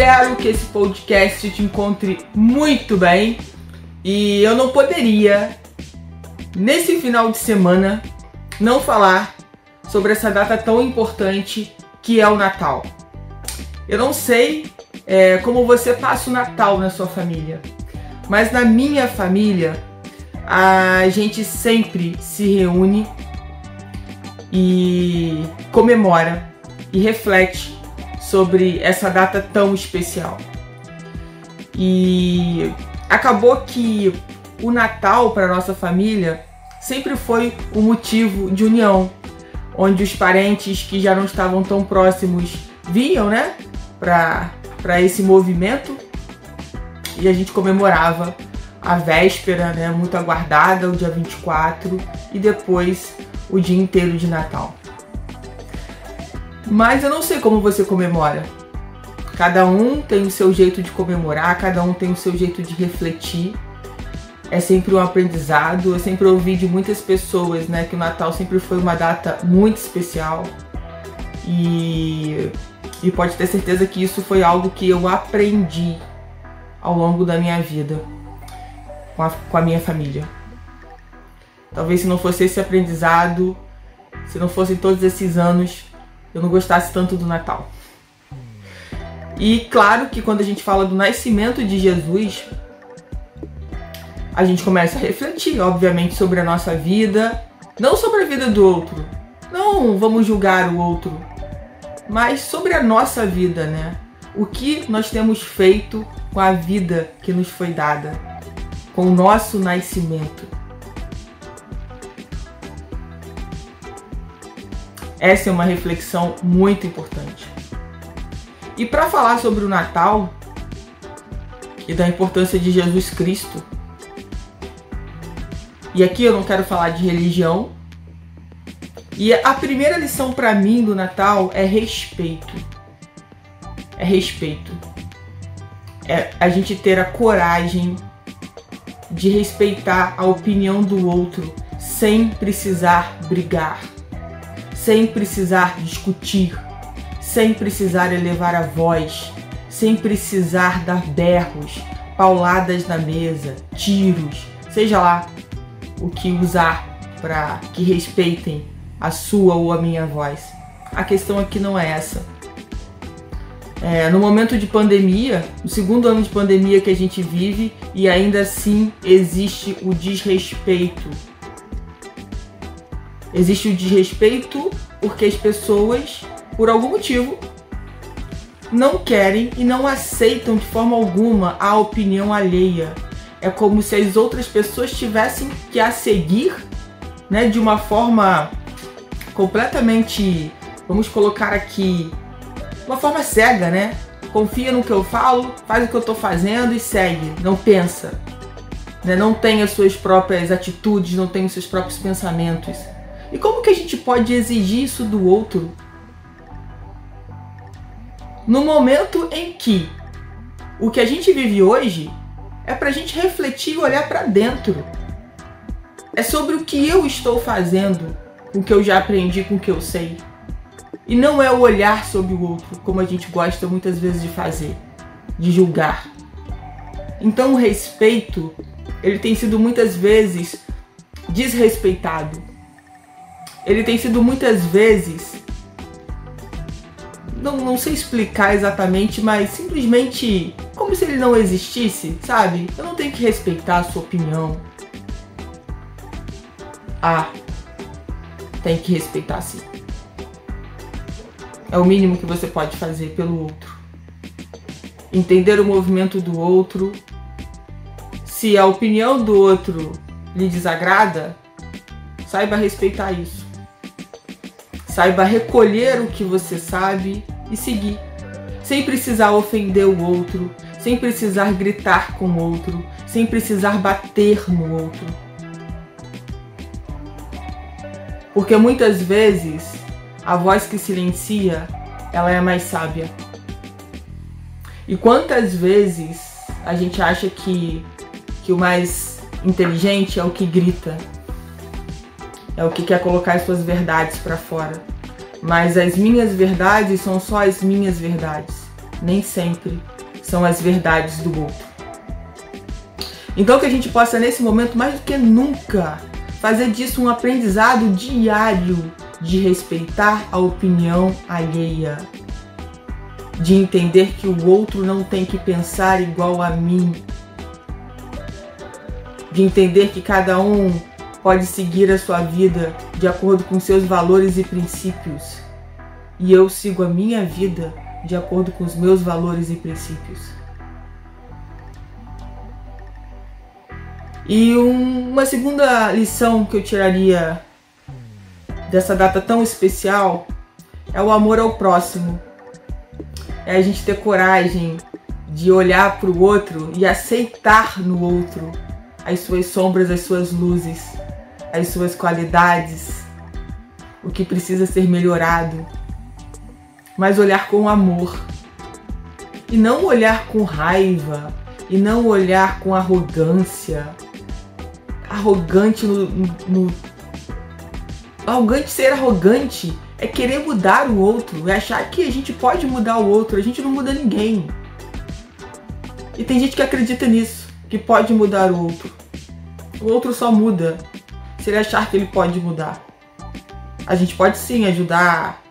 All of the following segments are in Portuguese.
Espero que esse podcast te encontre muito bem e eu não poderia, nesse final de semana, não falar sobre essa data tão importante que é o Natal. Eu não sei é, como você passa o Natal na sua família, mas na minha família a gente sempre se reúne e comemora e reflete sobre essa data tão especial. E acabou que o Natal para nossa família sempre foi um motivo de união, onde os parentes que já não estavam tão próximos vinham, né, para esse movimento e a gente comemorava a véspera, né, muito aguardada, o dia 24 e depois o dia inteiro de Natal. Mas eu não sei como você comemora. Cada um tem o seu jeito de comemorar, cada um tem o seu jeito de refletir. É sempre um aprendizado. Eu sempre ouvi de muitas pessoas, né, que o Natal sempre foi uma data muito especial. E, e pode ter certeza que isso foi algo que eu aprendi ao longo da minha vida com a, com a minha família. Talvez se não fosse esse aprendizado, se não fossem todos esses anos eu não gostasse tanto do Natal. E claro que quando a gente fala do nascimento de Jesus, a gente começa a refletir, obviamente, sobre a nossa vida, não sobre a vida do outro. Não vamos julgar o outro, mas sobre a nossa vida, né? O que nós temos feito com a vida que nos foi dada, com o nosso nascimento. Essa é uma reflexão muito importante. E para falar sobre o Natal e da importância de Jesus Cristo, e aqui eu não quero falar de religião, e a primeira lição para mim do Natal é respeito. É respeito. É a gente ter a coragem de respeitar a opinião do outro sem precisar brigar sem precisar discutir, sem precisar elevar a voz, sem precisar dar berros, pauladas na mesa, tiros, seja lá o que usar para que respeitem a sua ou a minha voz. A questão aqui não é essa. É, no momento de pandemia, o segundo ano de pandemia que a gente vive, e ainda assim existe o desrespeito Existe o desrespeito porque as pessoas, por algum motivo, não querem e não aceitam de forma alguma a opinião alheia. É como se as outras pessoas tivessem que a seguir, né, de uma forma completamente, vamos colocar aqui, uma forma cega, né? Confia no que eu falo, faz o que eu estou fazendo e segue, não pensa. Né? Não tem as suas próprias atitudes, não tem os seus próprios pensamentos. E como que a gente pode exigir isso do outro? No momento em que o que a gente vive hoje é para a gente refletir e olhar para dentro. É sobre o que eu estou fazendo, o que eu já aprendi, com o que eu sei. E não é o olhar sobre o outro, como a gente gosta muitas vezes de fazer, de julgar. Então o respeito, ele tem sido muitas vezes desrespeitado ele tem sido muitas vezes. Não, não sei explicar exatamente, mas simplesmente como se ele não existisse, sabe? Eu não tenho que respeitar a sua opinião. Ah, tem que respeitar sim. É o mínimo que você pode fazer pelo outro. Entender o movimento do outro. Se a opinião do outro lhe desagrada, saiba respeitar isso. Saiba recolher o que você sabe e seguir, sem precisar ofender o outro, sem precisar gritar com o outro, sem precisar bater no outro. Porque muitas vezes a voz que silencia, ela é mais sábia. E quantas vezes a gente acha que, que o mais inteligente é o que grita, é o que quer colocar as suas verdades para fora. Mas as minhas verdades são só as minhas verdades, nem sempre são as verdades do outro. Então que a gente possa nesse momento mais do que nunca fazer disso um aprendizado diário de respeitar a opinião alheia, de entender que o outro não tem que pensar igual a mim, de entender que cada um pode seguir a sua vida de acordo com seus valores e princípios, e eu sigo a minha vida de acordo com os meus valores e princípios. E um, uma segunda lição que eu tiraria dessa data tão especial é o amor ao próximo. É a gente ter coragem de olhar para o outro e aceitar no outro as suas sombras, as suas luzes, as suas qualidades, o que precisa ser melhorado, mas olhar com amor. E não olhar com raiva, e não olhar com arrogância. Arrogante no, no, arrogante ser arrogante é querer mudar o outro, é achar que a gente pode mudar o outro, a gente não muda ninguém. E tem gente que acredita nisso, que pode mudar o outro. O outro só muda se ele achar que ele pode mudar. A gente pode sim ajudar,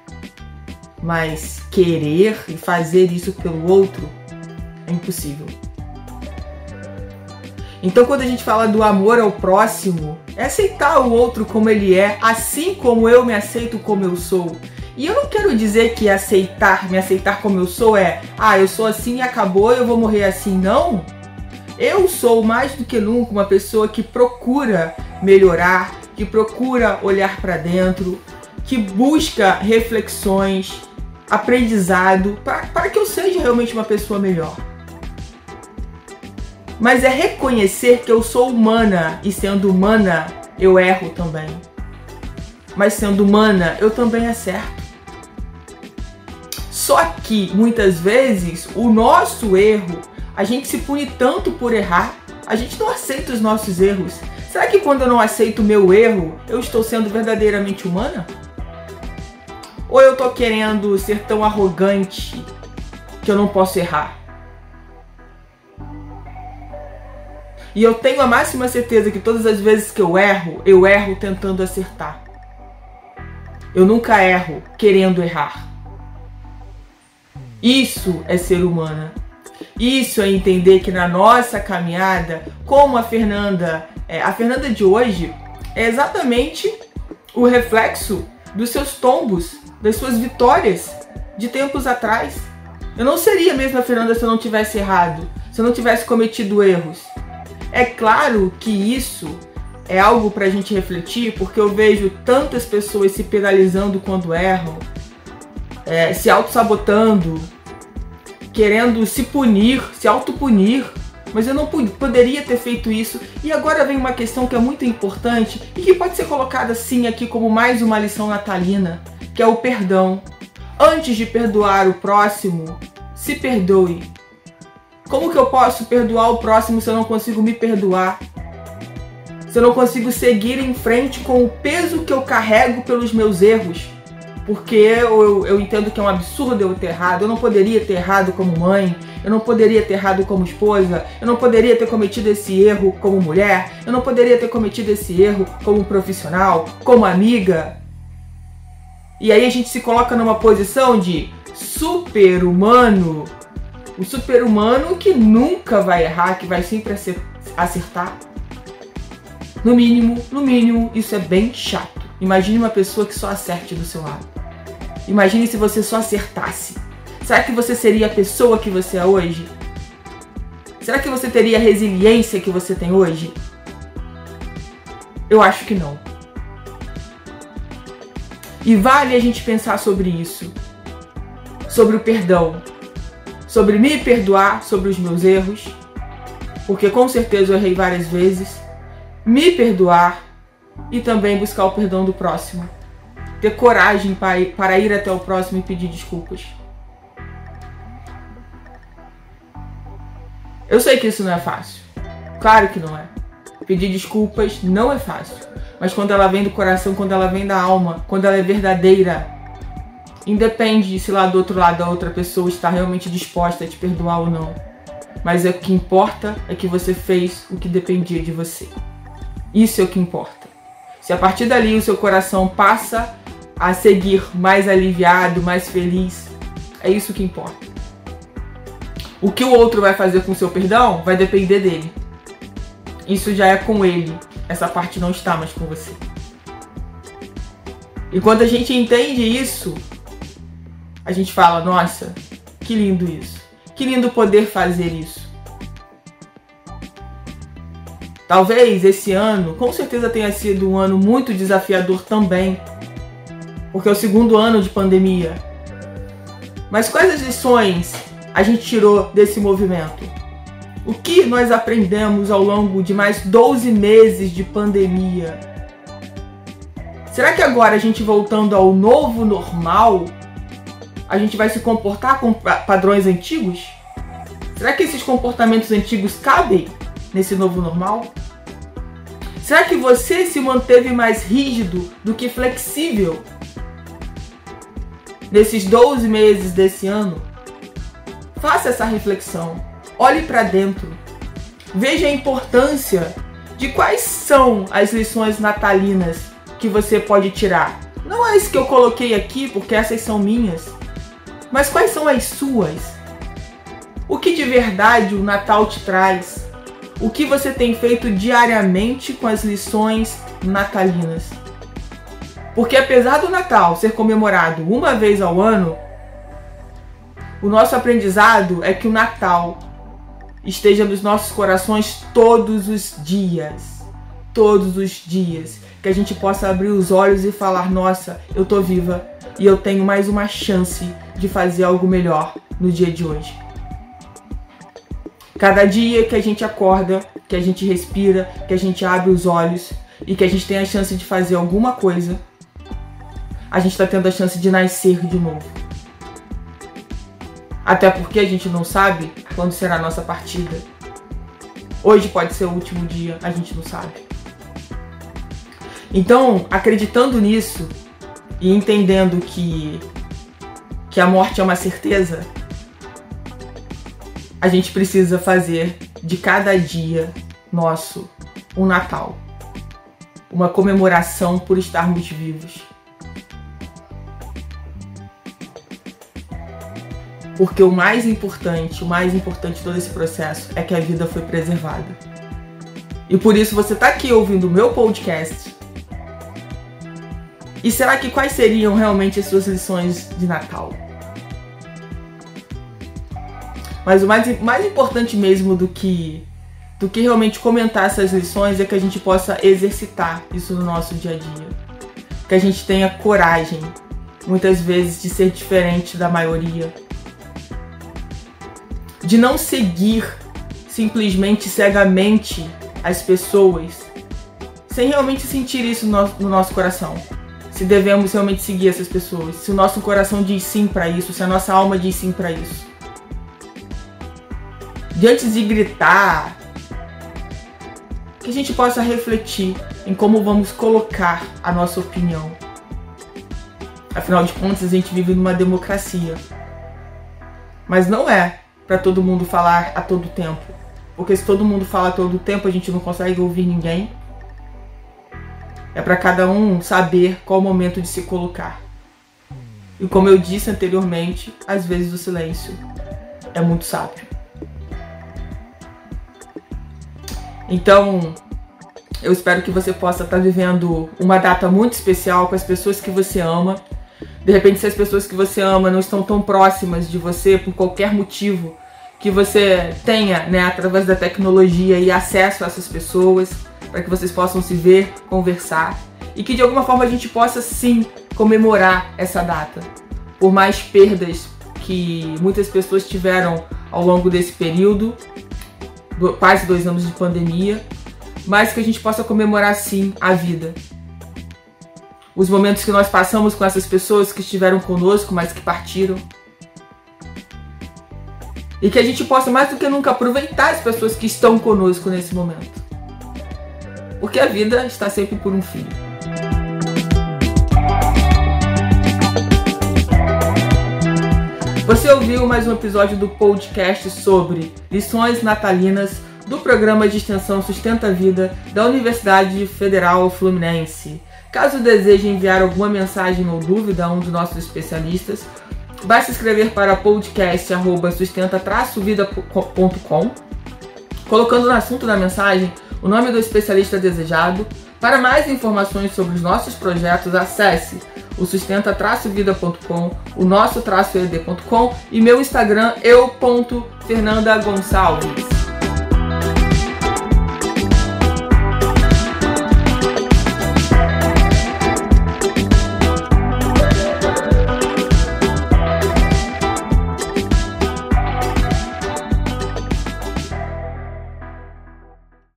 mas querer e fazer isso pelo outro é impossível. Então, quando a gente fala do amor ao próximo, é aceitar o outro como ele é, assim como eu me aceito como eu sou. E eu não quero dizer que aceitar, me aceitar como eu sou é, ah, eu sou assim e acabou, eu vou morrer assim. Não. Eu sou mais do que nunca uma pessoa que procura melhorar, que procura olhar para dentro, que busca reflexões, aprendizado, para que eu seja realmente uma pessoa melhor. Mas é reconhecer que eu sou humana e sendo humana eu erro também. Mas sendo humana eu também acerto. Só que muitas vezes o nosso erro a gente se pune tanto por errar, a gente não aceita os nossos erros. Será que quando eu não aceito o meu erro, eu estou sendo verdadeiramente humana? Ou eu estou querendo ser tão arrogante que eu não posso errar? E eu tenho a máxima certeza que todas as vezes que eu erro, eu erro tentando acertar. Eu nunca erro querendo errar. Isso é ser humana. Isso é entender que na nossa caminhada, como a Fernanda, é, a Fernanda de hoje é exatamente o reflexo dos seus tombos, das suas vitórias de tempos atrás. Eu não seria a mesma Fernanda se eu não tivesse errado, se eu não tivesse cometido erros. É claro que isso é algo para a gente refletir, porque eu vejo tantas pessoas se penalizando quando erram, é, se auto-sabotando, querendo se punir, se autopunir, mas eu não poderia ter feito isso. E agora vem uma questão que é muito importante e que pode ser colocada sim aqui como mais uma lição natalina, que é o perdão. Antes de perdoar o próximo, se perdoe. Como que eu posso perdoar o próximo se eu não consigo me perdoar? Se eu não consigo seguir em frente com o peso que eu carrego pelos meus erros? Porque eu, eu entendo que é um absurdo eu ter errado. Eu não poderia ter errado como mãe, eu não poderia ter errado como esposa, eu não poderia ter cometido esse erro como mulher, eu não poderia ter cometido esse erro como profissional, como amiga. E aí a gente se coloca numa posição de super-humano, o super-humano que nunca vai errar, que vai sempre acertar. No mínimo, no mínimo, isso é bem chato. Imagine uma pessoa que só acerte do seu lado. Imagine se você só acertasse. Será que você seria a pessoa que você é hoje? Será que você teria a resiliência que você tem hoje? Eu acho que não. E vale a gente pensar sobre isso. sobre o perdão, sobre me perdoar sobre os meus erros, porque com certeza eu errei várias vezes, me perdoar e também buscar o perdão do próximo. Ter coragem para ir até o próximo e pedir desculpas. Eu sei que isso não é fácil. Claro que não é. Pedir desculpas não é fácil. Mas quando ela vem do coração, quando ela vem da alma, quando ela é verdadeira, independe se lá do outro lado a outra pessoa está realmente disposta a te perdoar ou não. Mas é o que importa é que você fez o que dependia de você. Isso é o que importa. Se a partir dali o seu coração passa a seguir mais aliviado, mais feliz, é isso que importa. O que o outro vai fazer com o seu perdão vai depender dele. Isso já é com ele. Essa parte não está mais com você. E quando a gente entende isso, a gente fala: nossa, que lindo isso. Que lindo poder fazer isso. Talvez esse ano, com certeza tenha sido um ano muito desafiador também, porque é o segundo ano de pandemia. Mas quais as lições a gente tirou desse movimento? O que nós aprendemos ao longo de mais 12 meses de pandemia? Será que agora a gente voltando ao novo normal, a gente vai se comportar com padrões antigos? Será que esses comportamentos antigos cabem nesse novo normal? Será que você se manteve mais rígido do que flexível nesses 12 meses desse ano? Faça essa reflexão. Olhe para dentro. Veja a importância de quais são as lições natalinas que você pode tirar. Não é que eu coloquei aqui, porque essas são minhas. Mas quais são as suas? O que de verdade o Natal te traz? O que você tem feito diariamente com as lições natalinas. Porque apesar do Natal ser comemorado uma vez ao ano, o nosso aprendizado é que o Natal esteja nos nossos corações todos os dias. Todos os dias. Que a gente possa abrir os olhos e falar: nossa, eu tô viva e eu tenho mais uma chance de fazer algo melhor no dia de hoje. Cada dia que a gente acorda, que a gente respira, que a gente abre os olhos e que a gente tem a chance de fazer alguma coisa, a gente está tendo a chance de nascer de novo. Até porque a gente não sabe quando será a nossa partida. Hoje pode ser o último dia, a gente não sabe. Então, acreditando nisso e entendendo que, que a morte é uma certeza, a gente precisa fazer de cada dia nosso um Natal, uma comemoração por estarmos vivos. Porque o mais importante, o mais importante de todo esse processo é que a vida foi preservada. E por isso você está aqui ouvindo o meu podcast. E será que quais seriam realmente as suas lições de Natal? Mas o mais, mais importante mesmo do que do que realmente comentar essas lições é que a gente possa exercitar isso no nosso dia a dia. Que a gente tenha coragem, muitas vezes, de ser diferente da maioria. De não seguir simplesmente cegamente as pessoas, sem realmente sentir isso no nosso, no nosso coração. Se devemos realmente seguir essas pessoas, se o nosso coração diz sim para isso, se a nossa alma diz sim para isso de antes de gritar, que a gente possa refletir em como vamos colocar a nossa opinião. Afinal de contas, a gente vive numa democracia. Mas não é para todo mundo falar a todo tempo. Porque se todo mundo fala a todo tempo, a gente não consegue ouvir ninguém. É para cada um saber qual o momento de se colocar. E como eu disse anteriormente, às vezes o silêncio é muito sábio. Então, eu espero que você possa estar vivendo uma data muito especial com as pessoas que você ama. De repente, se as pessoas que você ama não estão tão próximas de você por qualquer motivo, que você tenha, né, através da tecnologia e acesso a essas pessoas, para que vocês possam se ver, conversar e que de alguma forma a gente possa sim comemorar essa data. Por mais perdas que muitas pessoas tiveram ao longo desse período, quase dois anos de pandemia, mas que a gente possa comemorar sim a vida. Os momentos que nós passamos com essas pessoas que estiveram conosco, mas que partiram. E que a gente possa mais do que nunca aproveitar as pessoas que estão conosco nesse momento. Porque a vida está sempre por um fio. Você ouviu mais um episódio do podcast sobre lições natalinas do programa de extensão Sustenta a Vida da Universidade Federal Fluminense. Caso deseje enviar alguma mensagem ou dúvida a um dos nossos especialistas, basta escrever para podcast@sustenta-vida.com, colocando no assunto da mensagem o nome do especialista desejado. Para mais informações sobre os nossos projetos, acesse o sustenta-vida.com, o nosso-ed.com e meu Instagram eu.fernandagonçalves.